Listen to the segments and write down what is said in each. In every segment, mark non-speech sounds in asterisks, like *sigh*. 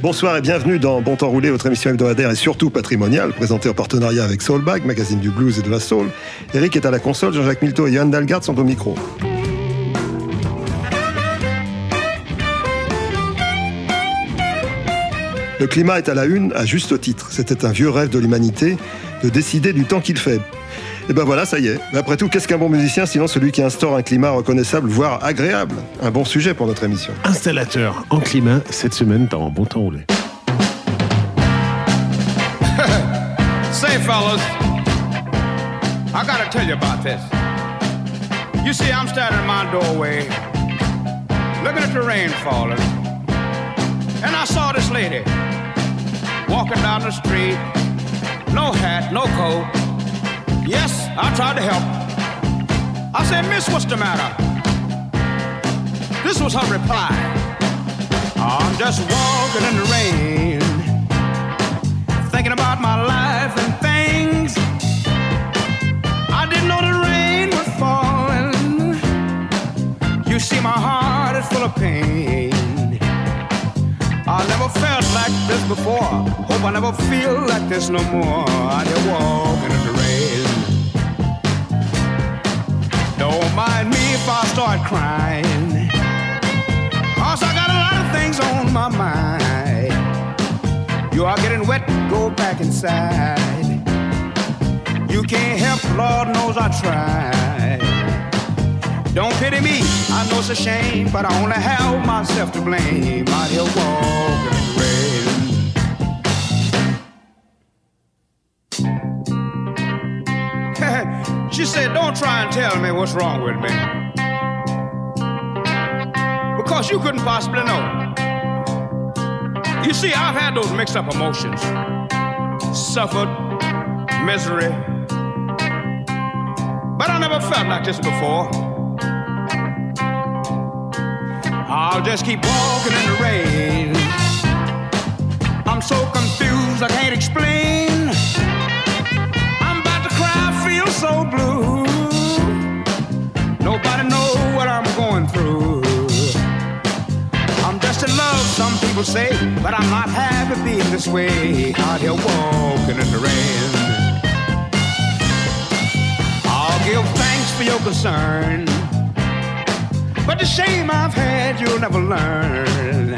Bonsoir et bienvenue dans Bon Temps Roulé, votre émission hebdomadaire et surtout patrimoniale, présentée en partenariat avec Soulbag, magazine du blues et de la soul. Eric est à la console, Jean-Jacques Milto et Johan Dalgard sont au micro. Le climat est à la une à juste titre. C'était un vieux rêve de l'humanité de décider du temps qu'il fait. Et ben voilà, ça y est. Mais après tout, qu'est-ce qu'un bon musicien sinon celui qui instaure un climat reconnaissable, voire agréable? Un bon sujet pour notre émission. Installateur en climat cette semaine dans Bon Temps Roulé. *laughs* Say, fellas, I gotta tell you about this. You see, I'm standing in my doorway, looking at the rain falling, and I saw this lady walking down the street, no hat, no coat. Yes, I tried to help. I said, Miss, what's the matter? This was her reply. I'm just walking in the rain, thinking about my life and things. I didn't know the rain was falling. You see, my heart is full of pain. I never felt like this before. Hope I never feel like this no more. I just walking Don't mind me if I start crying. Cause I got a lot of things on my mind. You are getting wet, go back inside. You can't help, Lord knows I tried. Don't pity me, I know it's a shame, but I only have myself to blame. Out here walking she said, Don't try and tell me what's wrong with me. Because you couldn't possibly know. You see, I've had those mixed up emotions suffered, misery. But I never felt like this before. I'll just keep walking in the rain. I'm so confused, I can't explain. So blue. Nobody know what I'm going through. I'm just in love, some people say, but I'm not happy being this way. Out here walking in the rain. I'll give thanks for your concern. But the shame I've had, you'll never learn.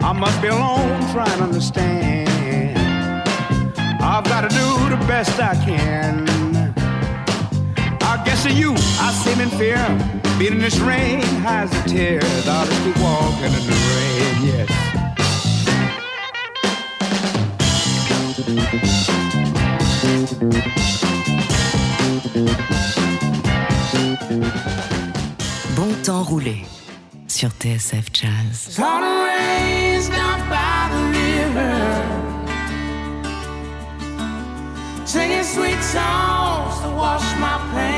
I must be alone trying to understand. I've got to do the best I can. I to you, I seem in fear. Being in this rain hides a tear. I'll just keep walking in the rain, yes. Bon temps roulé sur TSF Jazz. Saw the rains down by the river, singing sweet songs to wash my pain away.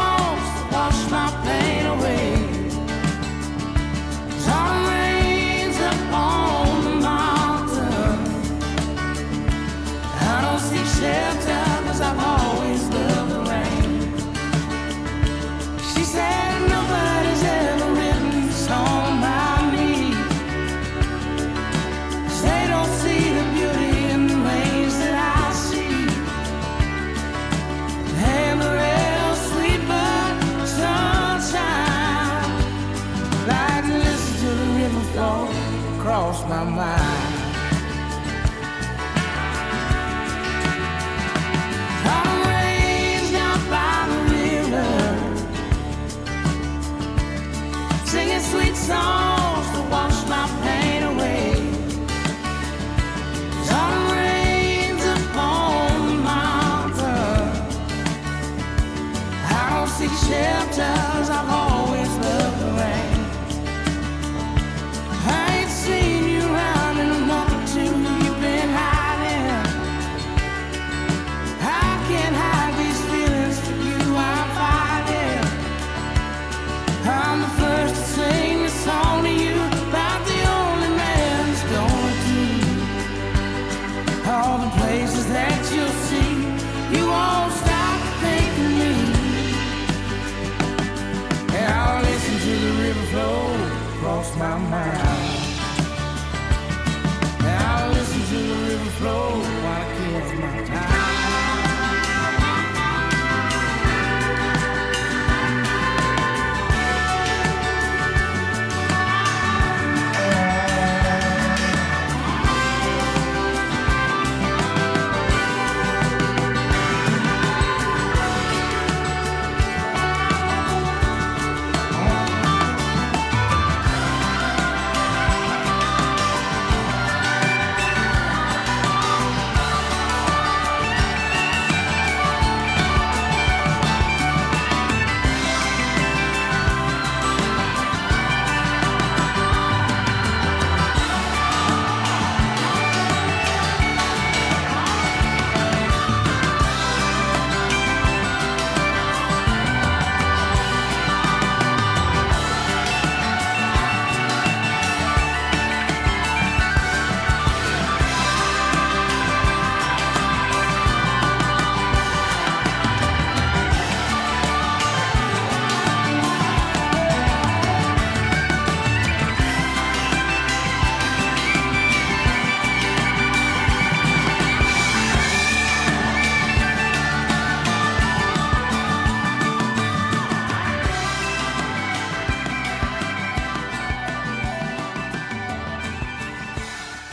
my mind. I'm raised by the river, singing sweet songs.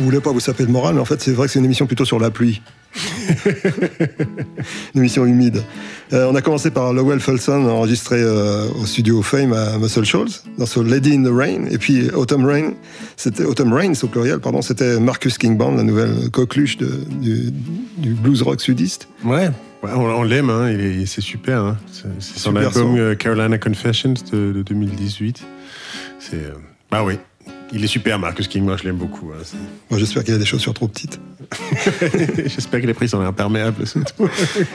Vous voulez pas vous saper le moral, mais en fait, c'est vrai que c'est une émission plutôt sur la pluie. *laughs* une émission humide. Euh, on a commencé par Lowell Fulson, enregistré euh, au studio Fame à Muscle Shoals, dans ce Lady in the Rain. Et puis Autumn Rain, c'était Autumn Rains au pluriel, pardon, c'était Marcus King Band, la nouvelle coqueluche de- du, du blues rock sudiste. Ouais, ouais, on, on l'aime, hein, il est- c'est super. hein. C'est son album euh, Carolina Confessions de, de 2018. C'est, euh, bah oui, il est super, Marcus King. Moi, je l'aime beaucoup. hein. Moi, j'espère qu'il a des chaussures trop petites. *laughs* J'espère que les prix sont imperméables. c'est tout.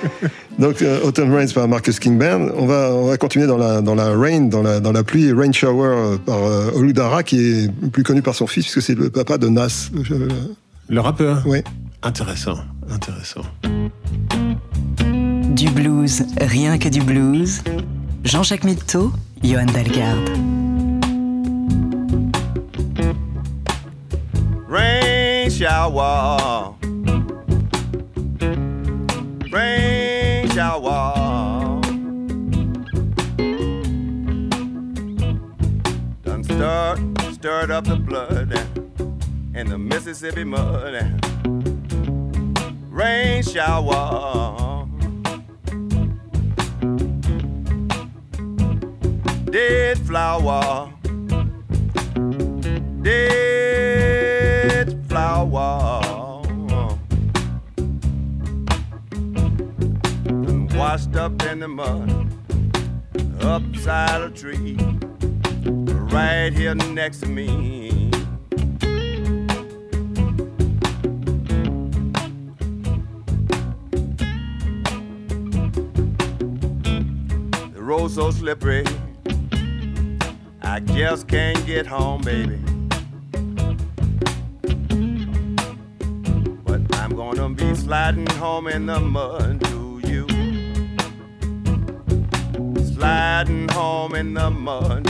*laughs* Donc, euh, Autumn Rains par Marcus King Band. On va, on va continuer dans la, dans la rain, dans la, dans la pluie, Rain Shower euh, par euh, Oludara, qui est plus connu par son fils, puisque c'est le papa de Nas. Le rappeur ouais. Intéressant, intéressant. Du blues, rien que du blues. Jean-Jacques Mitteau, Johan Dalgarde. Shower. Rain shower. Done stirred, stirred up the blood in the Mississippi mud. Rain shower. Dead flower dead up in the mud upside a tree right here next to me the road so slippery I just can't get home, baby. But I'm gonna be sliding home in the mud to Sliding home in the mud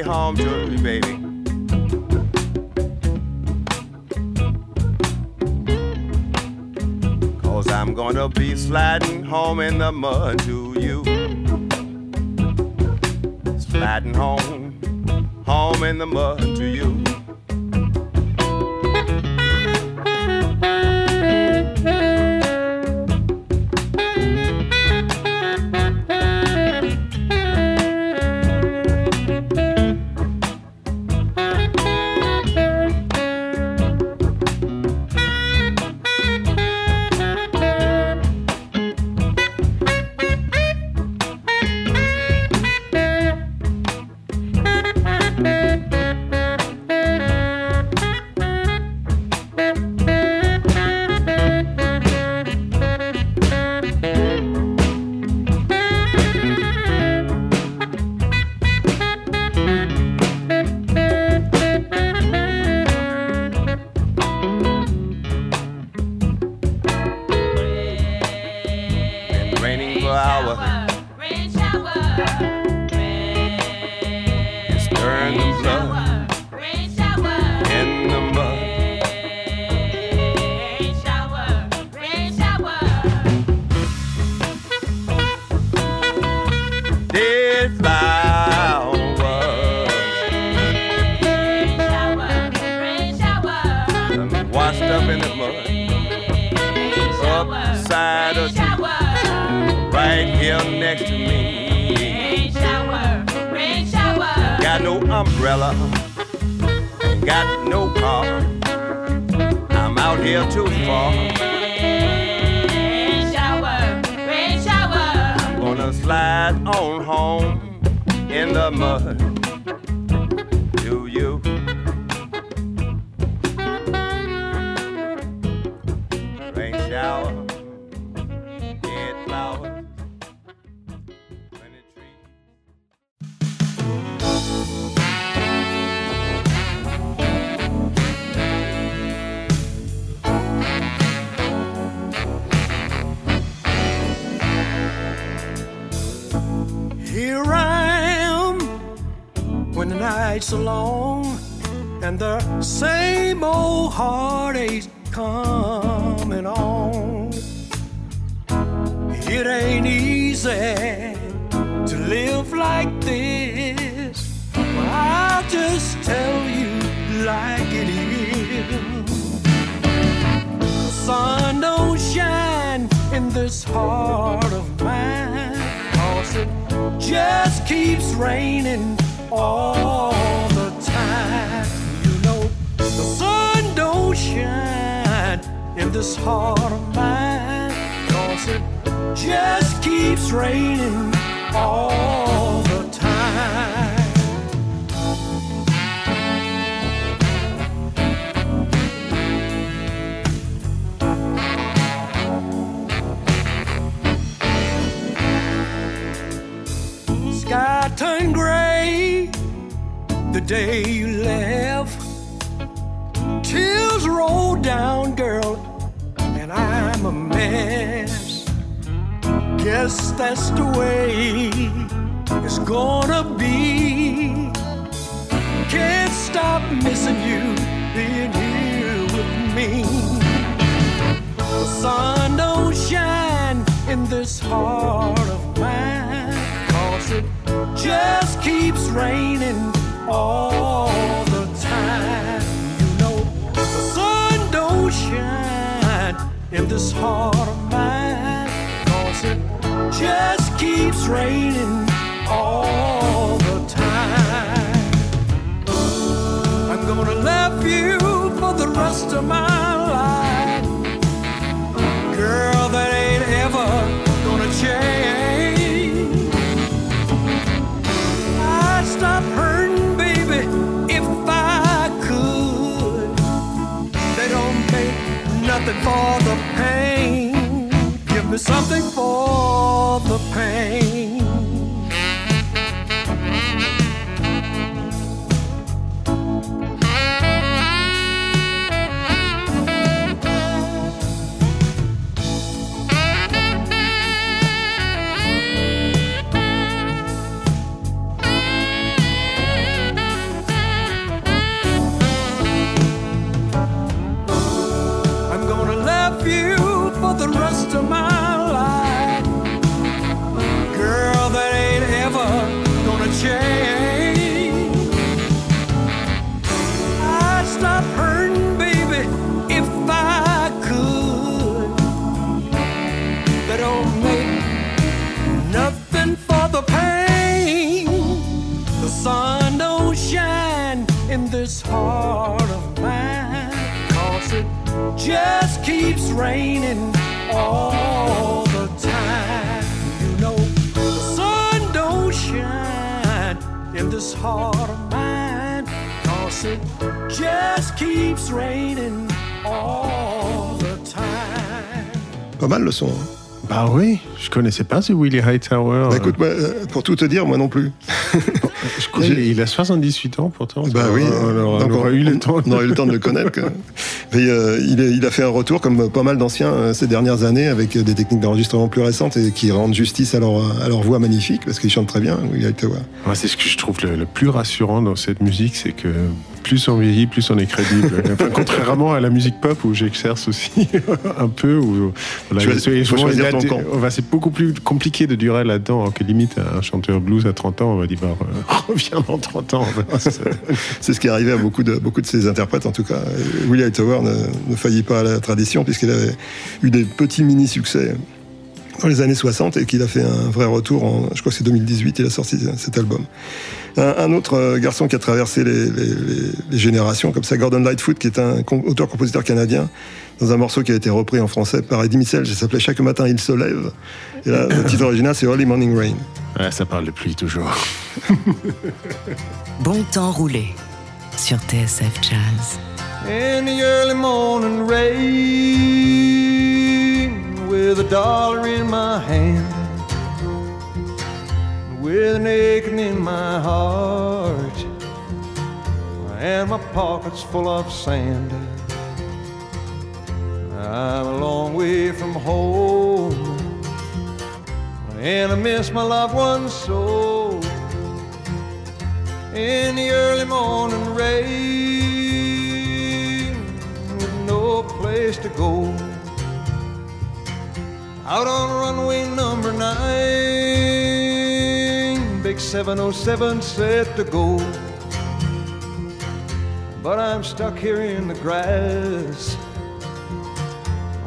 way home to you, baby. Cause I'm gonna be sliding home in the mud to you. Sliding home, home in the mud to you. Umbrella, ain't got no car. I'm out here too far. Rain shower, rain shower. Gonna slide on home in the mud. Nights are long and the same old heartaches coming on. It ain't easy to live like this. But I'll just tell you like it is. The sun don't shine in this heart of mine. Cause it just keeps raining all the time. You know, the sun don't shine in this heart of mine. Cause it just keeps raining all the day you left. Tears roll down, girl, and I'm a mess. Guess that's the way it's gonna be. Can't stop missing you being here with me. The sun don't shine in this heart of mine. Cause it just keeps raining all the time. You know, the sun don't shine in this heart of mine. Cause it just keeps raining all the time. I'm gonna love you for the rest of my for the pain. Give me something for the pain. Just keeps raining all the time. Pas mal le son. hein. Bah oui, je connaissais pas ce Willie Hightower. Bah, écoute, euh, pour tout te dire, moi non plus. *laughs* je crois qu'il il a 78 ans pourtant. Bah oui, alors, on donc aurait eu le temps. on aurait eu le temps de le connaître. quoi. *laughs* Mais euh, il, est- il a fait un retour, comme pas mal d'anciens euh, ces dernières années, avec euh, des techniques d'enregistrement plus récentes et qui rendent justice à leur, à leur voix magnifique, parce qu'ils chantent très bien, Willie Hightower. Moi, c'est ce que je trouve le, le plus rassurant dans cette musique, c'est que plus on vieillit, plus on est crédible. *laughs* Enfin, contrairement à la musique pop où j'exerce aussi *laughs* un peu. Où, voilà, Choisis- c'est- faut choisir a ton camp. enfin, c'est beaucoup plus compliqué de durer là-dedans. alors que limite, un chanteur blues à 30 ans, on va dire, bah, euh, *laughs* reviens dans 30 ans. ça- C'est ce qui est arrivé à beaucoup de, beaucoup de ses interprètes, en tout cas. Willie Hightower ne, ne faillit pas à la tradition, puisqu'il avait eu des petits mini-succès dans les années 60 et qu'il a fait un vrai retour en, je crois que c'est 2018, il a sorti cet album. Un, un autre euh, garçon qui a traversé les, les- les- les générations, comme ça, Gordon Lightfoot, qui est un com- auteur-compositeur canadien, dans un morceau qui a été repris en français par Eddie Mitchell, qui s'appelait Chaque matin il se lève. Et là, le titre original, c'est Early Morning Rain. Ouais, ça parle de pluie toujours. *laughs* Bon temps roulé sur TSF Jazz. in the early morning rain with a dollar in my hand with an aching in my heart and my pockets full of sand I'm a long way from home and I miss my loved ones so in the early morning rain with no place to go. Out on runway number nine, 707 set to go. But I'm stuck here in the grass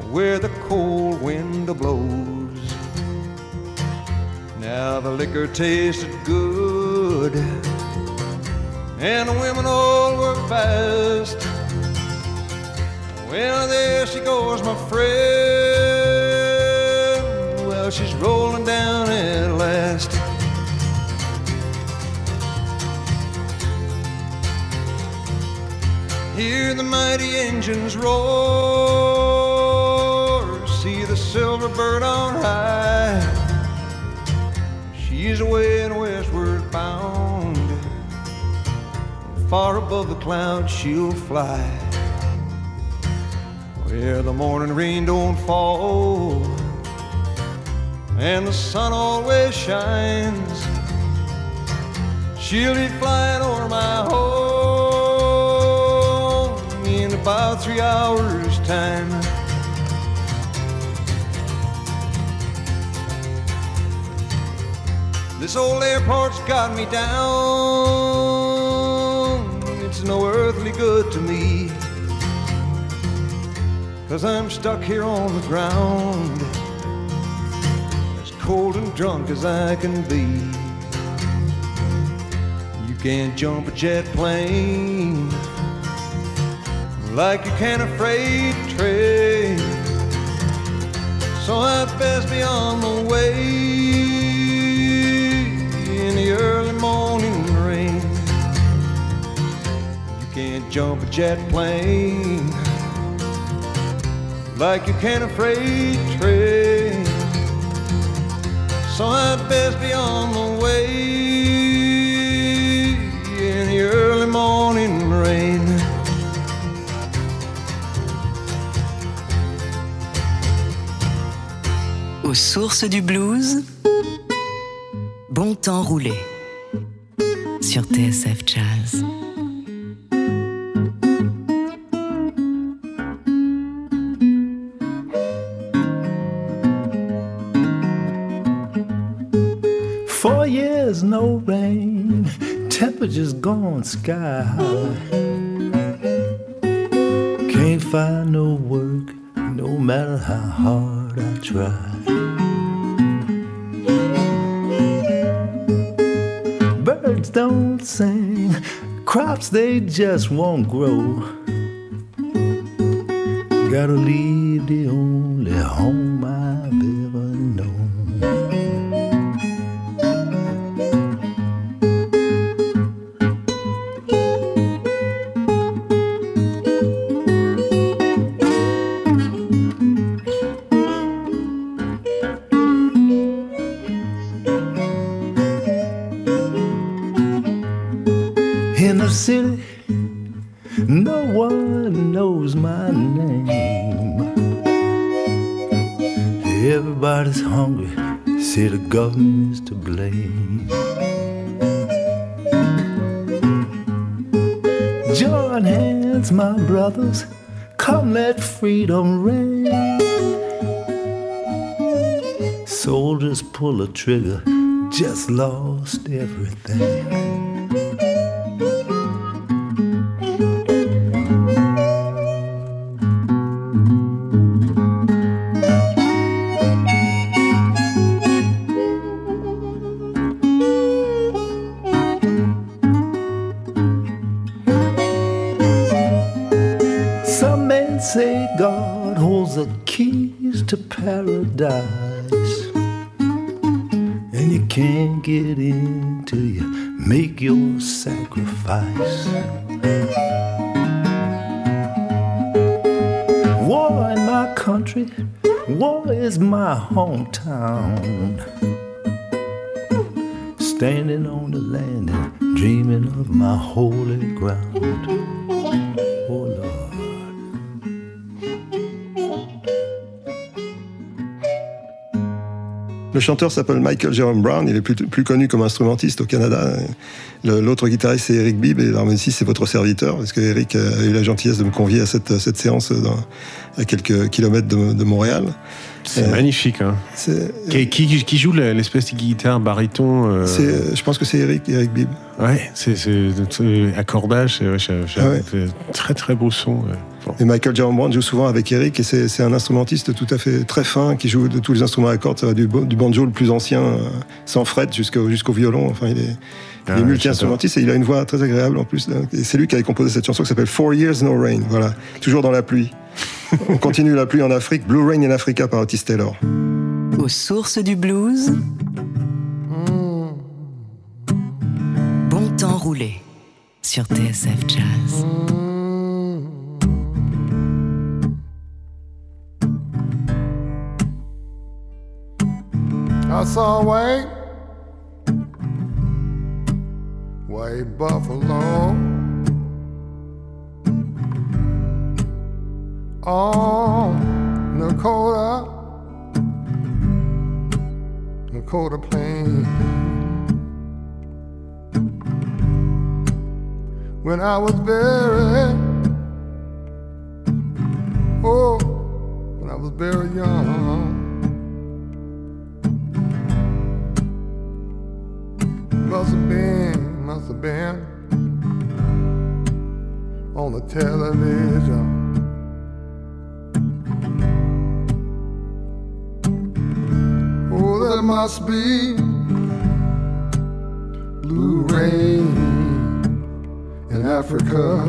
where the cold wind blows. Now the liquor tasted good and the women all were fast. Well, there she goes, my friend. Well, she's rolling down at last. Hear the mighty engines roar, see the silver bird on high. She's away and westward bound. Far above the clouds she'll fly. Where the morning rain don't fall. And the sun always shines. She'll be flying over my home about three hours time This old airport's got me down. It's no earthly good to me. Cause I'm stuck here on the ground. As cold and drunk as I can be. You can't jump a jet plane like you can a freight train. So I'd best be on the way in the early morning rain. You can't jump a jet plane like you can a freight train. So I'd best be on the way in the early morning rain. Aux sources du blues, bon temps roulé sur TSF Jazz. Four years, no rain, temperatures gone sky high. Can't find no work, no matter how hard I try. Don't sing, crops they just won't grow. Gotta leave the only home I've trigger, just lost everything. Sacrifice. War in my country, war is my hometown. Standing on the land and dreaming of my holy ground. Le chanteur s'appelle Michael Jerome Brown, il est plus, plus connu comme instrumentiste au Canada. L'autre guitariste c'est Eric Bibb et l'harmoniciste c'est votre serviteur, parce que Eric a eu la gentillesse de me convier à cette, cette séance dans- à quelques kilomètres de, de Montréal. C'est Euh, magnifique. Hein. Qui, qui- qui joue l'espèce de guitare baryton euh, je pense que c'est Eric, Eric Bibb. Ouais, c'est accordage, c'est ouais, Ah ouais. très très beau son. ouais. Bon. Et Michael Jerome Brown joue souvent avec Eric et c'est c'est un instrumentiste tout à fait très fin qui joue de tous les instruments à cordes. Ça va du, banjo le plus ancien, euh, sans fret, jusqu'au jusqu'au violon. Enfin, il est, Ah est multi-instrumentiste et il a une voix très agréable en plus. Et c'est lui qui avait composé cette chanson qui s'appelle Four Years No Rain. Voilà, toujours dans la pluie. *laughs* On continue la pluie en Afrique. Blue Rain in Africa par Otis Taylor. Aux sources du blues. Bon temps roulé sur TSF Jazz. I saw white, white buffalo oh, on Dakota, Dakota Plain. When I was very, oh, when I was very young. Must have been, must have been on the television. Oh, there must be blue rain in Africa.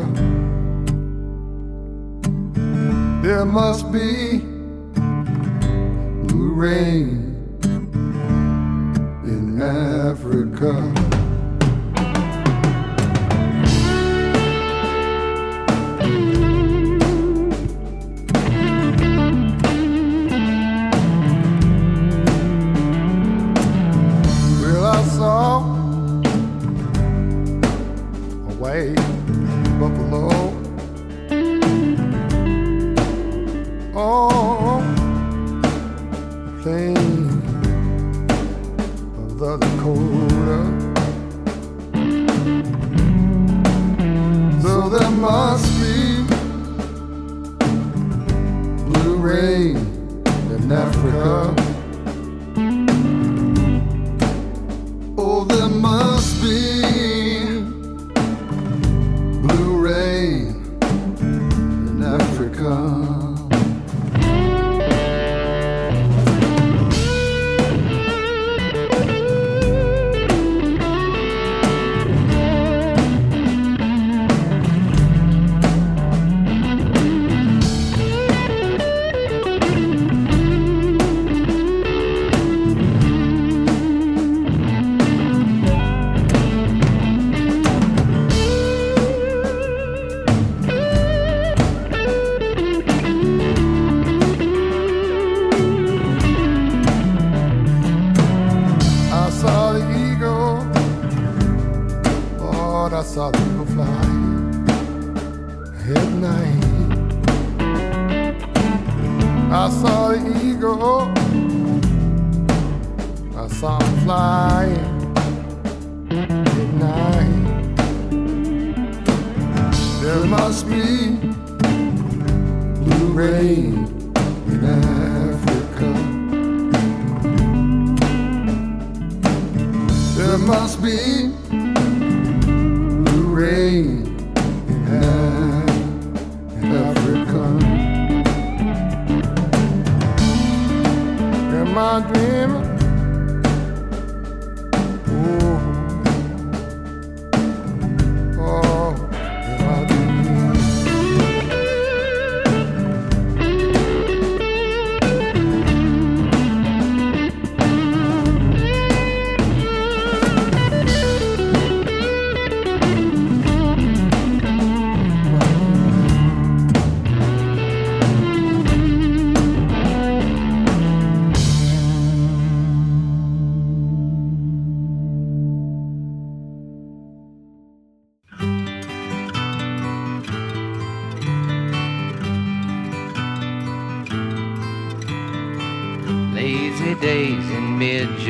There must be blue rain in Africa.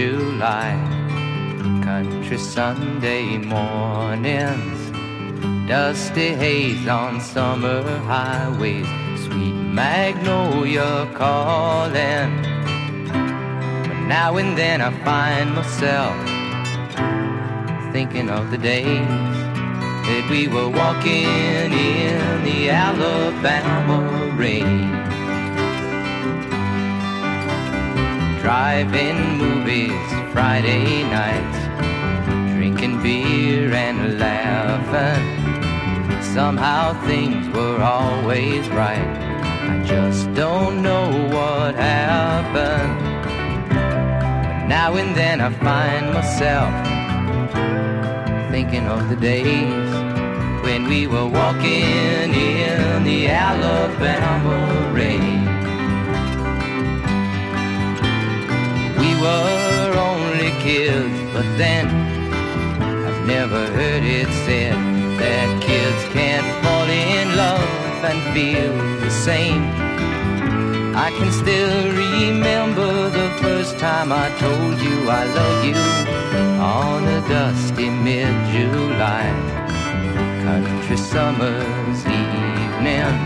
July, country Sunday mornings, dusty haze on summer highways, sweet magnolia calling. But now and then I find myself thinking of the days that we were walking in the Alabama rain. Driving movies Friday nights, drinking beer and laughing. Somehow things were always right. I just don't know what happened. But now and then I find myself thinking of the days when we were walking in the Alabama rain. Were only kids, but then I've never heard it said that kids can't fall in love and feel the same. I can still remember the first time I told you I love you on a dusty mid-July country summer's evening.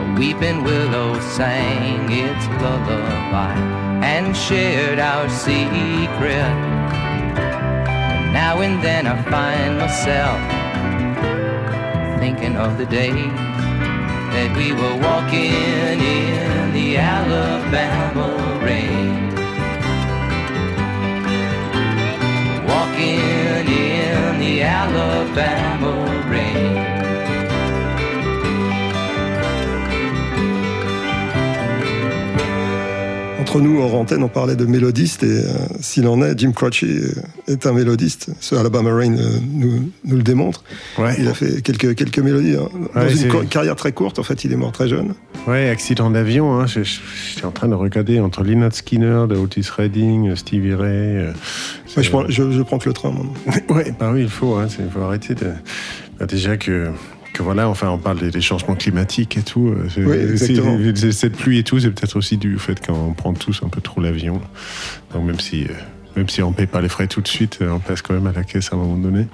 A weeping willow sang its lullaby and shared our secret. Now and then I find myself thinking of the days that we were walking in the Alabama rain. Walking in the Alabama Entre nous, hors antenne, on parlait de mélodiste et euh, s'il en est, Jim Croce euh, est un mélodiste. Ce Alabama Rain euh, nous, nous le démontre. Il a fait quelques, quelques mélodies. hein. Dans Ouais, une carrière très courte, en fait, il est mort très jeune. Ouais, accident d'avion. Hein. J'étais en train de regarder entre Lynyrd Skinner, de Otis Redding, Stevie Ray. euh, Ouais, je, prends, je, je prends que le train, moi. *laughs* Ouais, bah oui, il faut. hein, Il faut arrêter de. bah, déjà que. Que voilà, enfin, on parle des, changements climatiques et tout. euh, Oui, exactement. Cette pluie et tout, c'est peut-être aussi du fait qu'on prend tous un peu trop l'avion. Donc même si, euh, même si on paye pas les frais tout de suite, euh, on passe quand même à la caisse à un moment donné.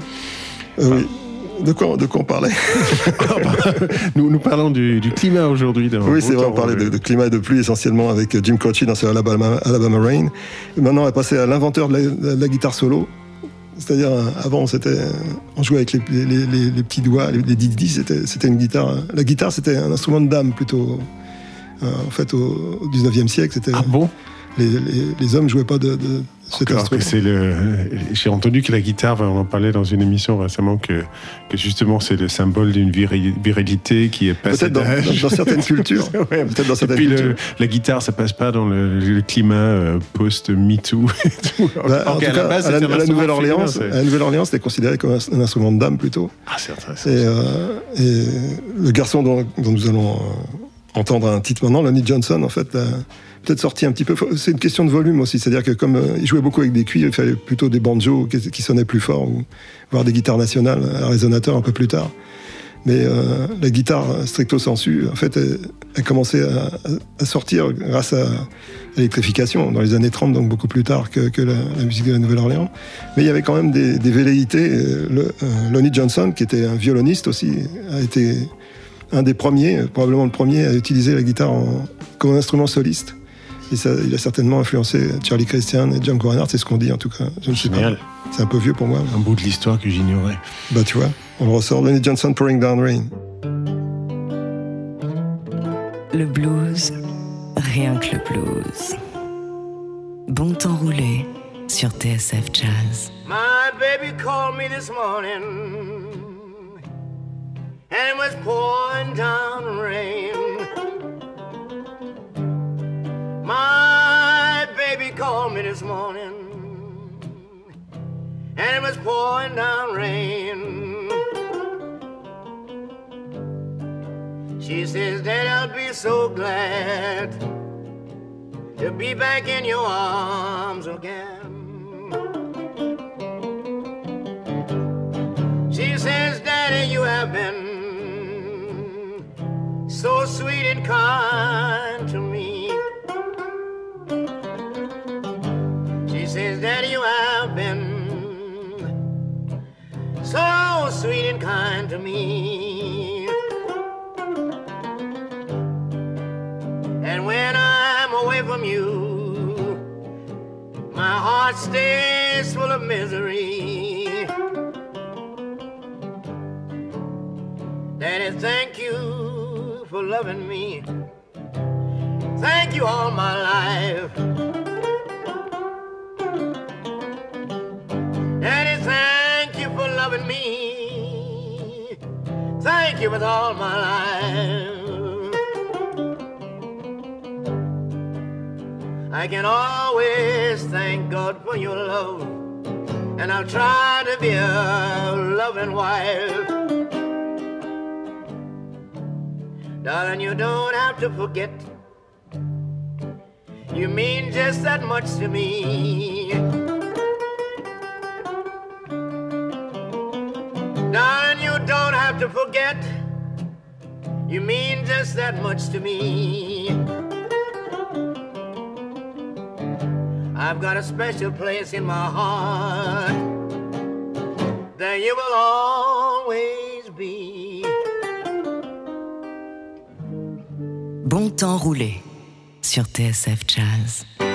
Oui. De quoi, de quoi on parlait *laughs* Nous, nous parlons du, du climat aujourd'hui. Oui, c'est vrai, on parlait de, de climat et de pluie essentiellement avec Jim Croce dans ce Alabama, Alabama Rain. Maintenant, on va passer à l'inventeur de la guitare solo. C'est-à-dire, euh, avant, on jouait avec les, petits doigts, les, les didis, c'était, c'était une guitare. euh, La guitare, c'était un instrument de dame plutôt. Euh, en fait, au, au 19e siècle, c'était. Ah bon? Les, les- les hommes jouaient pas de, de cet Alors instrument. c'est le. J'ai entendu que la guitare, on en parlait dans une émission récemment, que, que justement c'est le symbole d'une viri- virilité qui est passée Peut-être dans, d'âge. dans- dans certaines *laughs* cultures. Ouais, Peut-être dans Et puis le- la guitare, ça passe pas dans le, le climat euh, post-MeToo. Bah, en tout cas, la base, à la, un à la Nouvelle-Orléans, à la Nouvelle-Orléans, c'était considéré comme un, un instrument de dame plutôt. Ah, c'est intéressant. Et, euh, et le garçon dont, dont nous allons euh, entendre un titre maintenant, Lonnie Johnson, en fait, a peut-être sorti un petit peu. C'est une question de volume aussi, c'est-à-dire que comme euh, il jouait beaucoup avec des cuivres, il fallait plutôt des banjos qui, sonnaient plus fort, ou voire des guitares nationales à résonateur un peu plus tard. Mais euh, la guitare stricto sensu, en fait, elle, elle commençait à, sortir grâce à l'électrification dans les années 30, donc beaucoup plus tard que, la, musique de la Nouvelle-Orléans. Mais il y avait quand même des, velléités. Euh, Lonnie Johnson, qui était un violoniste aussi, a été un des premiers, probablement le premier, à utiliser la guitare comme instrument soliste. Et ça, il a certainement influencé Charlie Christian et Django Reinhardt, c'est ce qu'on dit en tout cas. Je ne sais Génial. pas. C'est un peu vieux pour moi. Un bout de l'histoire que j'ignorais. Bah tu vois, on le ressort. Lonnie Johnson, Pouring Down Rain. Le blues, rien que le blues. Bon temps roulé sur TSF Jazz. My baby called me this morning and it was pouring down rain. My baby called me this morning and it was pouring down rain. She says, Dad, I'll be so glad to be back in your arms again. She says, Daddy, you have been so sweet and kind to me. She says, Daddy, you have been so sweet and kind to me. And when I'm away from you, my heart stays full of misery. Daddy, thank you for loving me. Thank you all my life. Daddy, thank you for loving me. Thank you with all my life. I can always thank God for your love, and I'll try to be a loving wife. Darling, you don't have to forget. You mean just that much to me. Darling, you don't have to forget. You mean just that much to me. I've got a special place in my heart. There you will always be. Bon temps roulé sur TSF Jazz.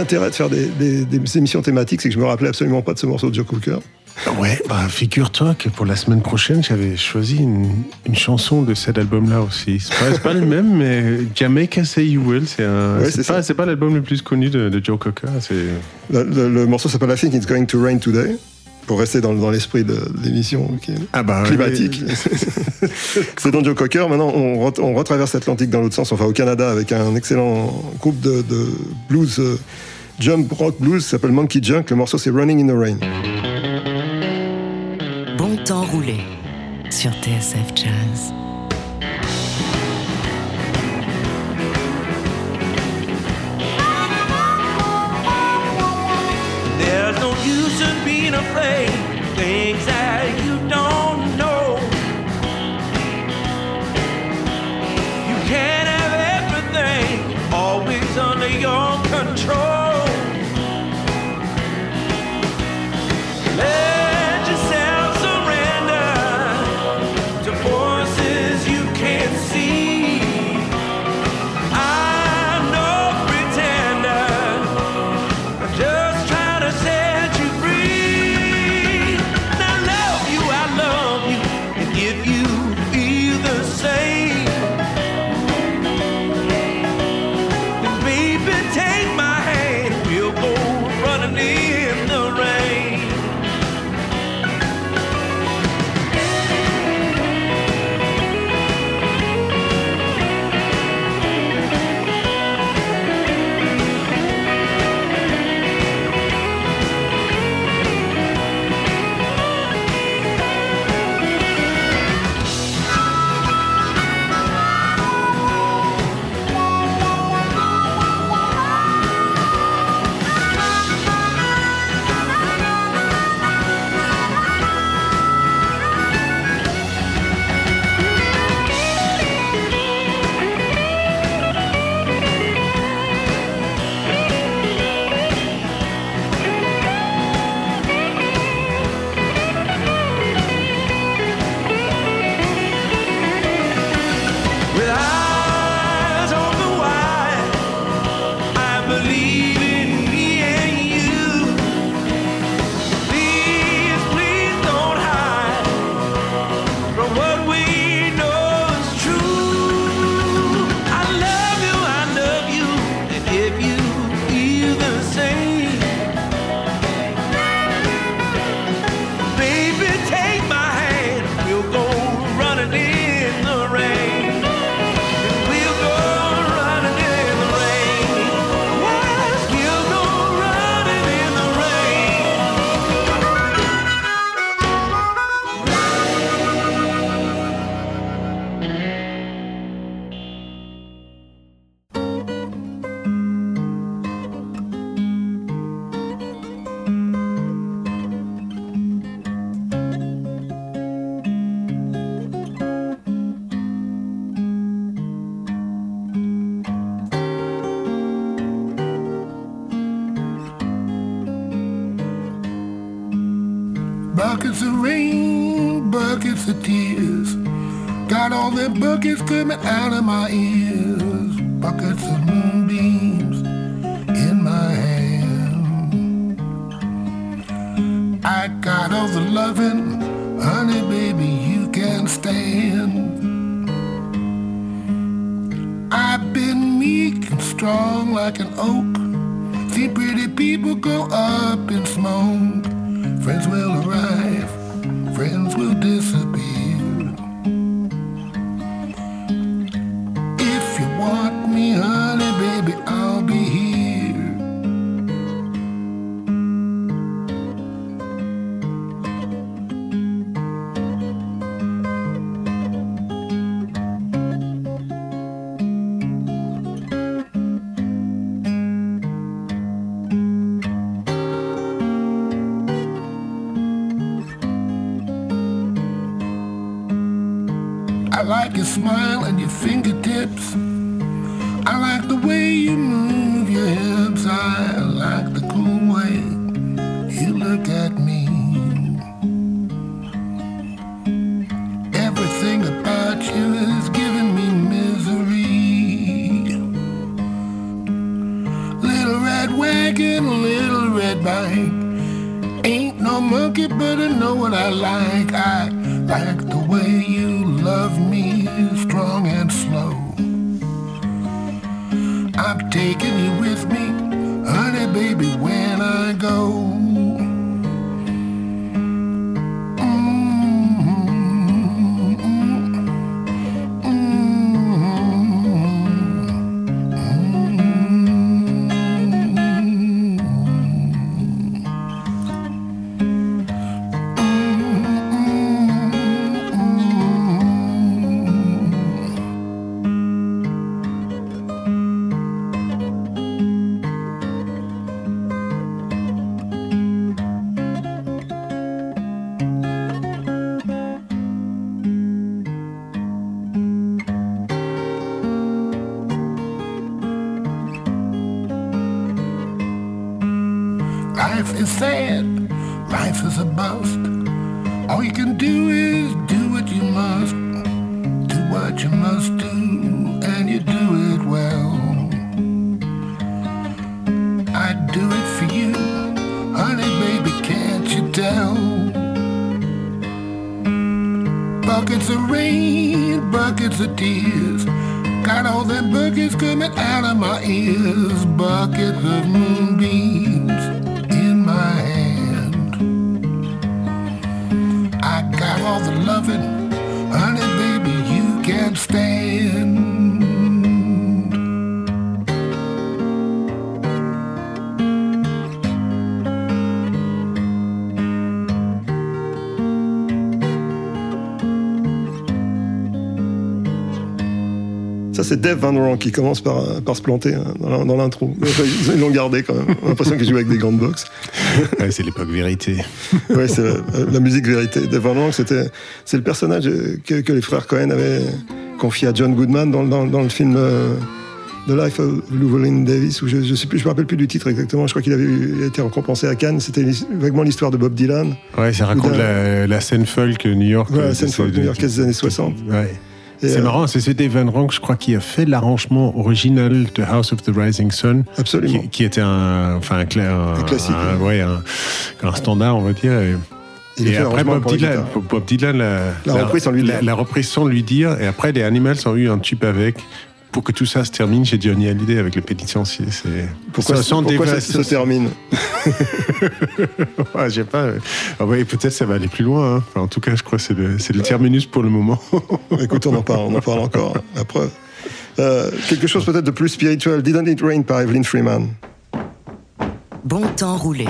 L'intérêt de faire des, des- des émissions thématiques, c'est que je me rappelais absolument pas de ce morceau de Joe Cooker. Ouais, bah figure-toi que pour la semaine prochaine, j'avais choisi une, une chanson de cet album-là aussi. C'est pas, pas le même, mais Jamaica Say You Will, c'est. Ouais, pas, pas l'album le plus connu de, de Joe Cocker. Le, le- le morceau s'appelle I Think It's Going to Rain Today, pour rester dans, dans l'esprit de, de l'émission Ah bah, climatique. *laughs* c'est donc Joe Cocker. Maintenant, on, re- on retraverse l'Atlantique dans l'autre sens. On va au Canada avec un excellent groupe de, de blues, euh, jump rock blues, s'appelle Monkey Junk. Le morceau, c'est Running in the Rain. Bon temps roulé sur TSF Jazz. There's no use in being afraid things that you don't know. You can't have everything always under your control. Buckets of rain, buckets of tears. Got all them buckets coming out of my ears. Buckets of moonbeams in my hand. I got all the loving, honey, baby, you can stand. I've been meek and strong like an oak. See pretty people go up in smoke. Friends will arrive, friends will disappear. Smile Dave Van Ronk qui commence par, par se planter hein, dans l'intro. Ils l'ont gardé quand même. On a l'impression qu'il joue avec des grandes box. Ouais, c'est l'époque vérité. Ouais, c'est la, la musique vérité. Dave Van Ronk, c'était, c'est le personnage que, que les frères Cohen avaient confié à John Goodman dans, dans- dans le film euh, The Life of Llewellyn Davis, où je, je sais plus, je me rappelle plus du titre exactement. Je crois qu'il avait eu- été récompensé à Cannes. C'était vaguement l'histoire de Bob Dylan. Ouais, ça raconte la, la scène folk New York. Ouais, euh, la scène de- folk new-yorkaise des années 60. Ouais. C'est euh, marrant, c'est ce Dave Van Ronk, je crois, qui a fait l'arrangement original de House of the Rising Sun. Absolument. Qui, qui était un, enfin, un, cla- un- Un classique, un- ouais, un, standard, on va dire. Et, Il et après, Bob Dylan. Bob Dylan l'a L'a repris sans lui l'a- dire. l'a repris sans lui dire. Et après, les Animals ont eu un tube avec. Pour que tout ça se termine chez Johnny Hallyday avec le pénitencier. C'est Pourquoi, ça, sans pourquoi ça, se termine? *laughs* Ouais, je sais pas. euh, ah ouais, peut-être ça va aller plus loin. hein. Enfin, en tout cas, je crois que c'est le, c'est le terminus pour le moment. *laughs* Écoute, on en parle, on en parle encore. La preuve. Euh, quelque chose peut-être de plus spirituel. Didn't It Rain par Evelyn Freeman? Bon temps roulé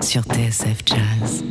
sur TSF Jazz.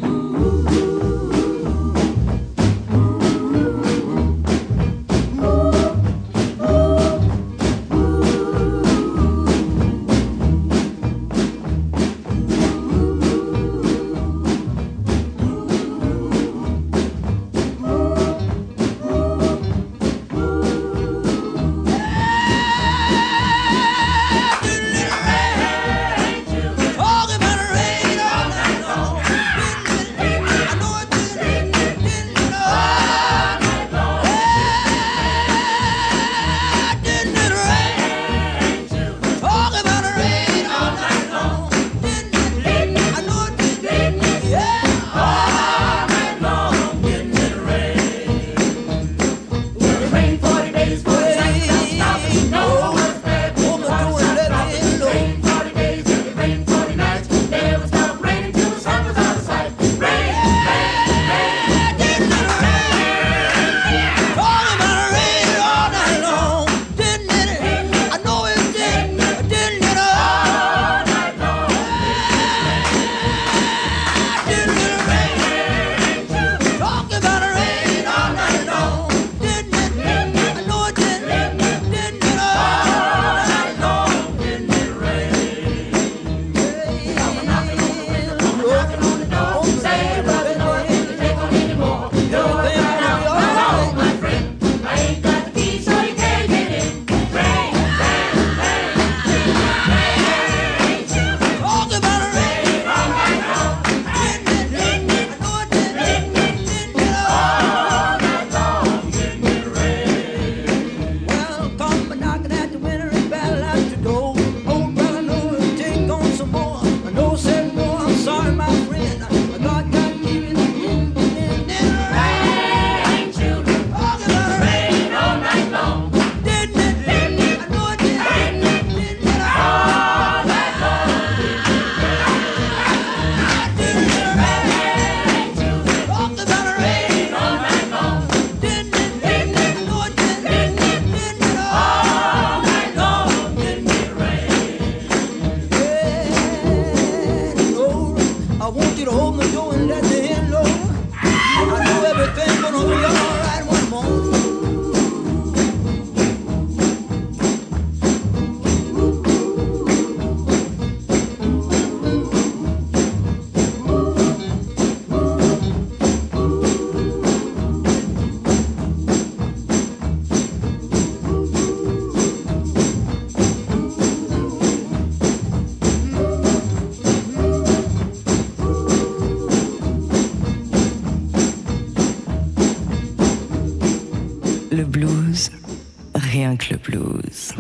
Blues.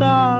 In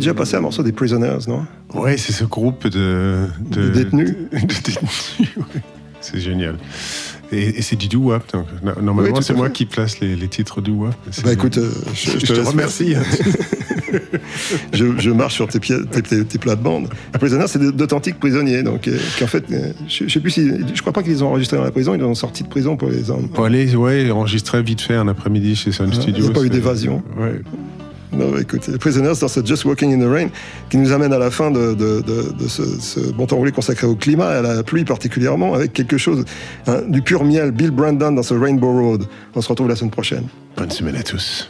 On a déjà passé un morceau des Prisoners, non? Ouais, c'est ce groupe de, De détenus. *laughs* de détenus, ouais. C'est génial. Et, et c'est du doo-wop. Oui, Normalement, c'est moi qui place les, les titres doo-wop. Bah écoute, euh, je, je te remercie. *laughs* je, je marche sur tes, pieds- tes, tes- tes plates-bandes. Prisoners, c'est d'authentiques prisonniers. Donc, euh, qu'en fait, euh, je, je sais plus si. Je crois pas qu'ils les ont enregistrés dans la prison, ils les ont sortis de prison pour les Pour aller, ouais, enregistrer vite fait un après-midi chez Sun Ah, Studio. il y a pas eu d'évasion. Ouais. Non, bah, écoute, Prisoners dans ce Just Walking in the Rain, qui nous amène à la fin de, ce bon temps roulé consacré au climat et à la pluie particulièrement, avec quelque chose, hein, du pur miel, Bill Brandon dans ce Rainbow Road. On se retrouve la semaine prochaine. Bonne semaine à tous.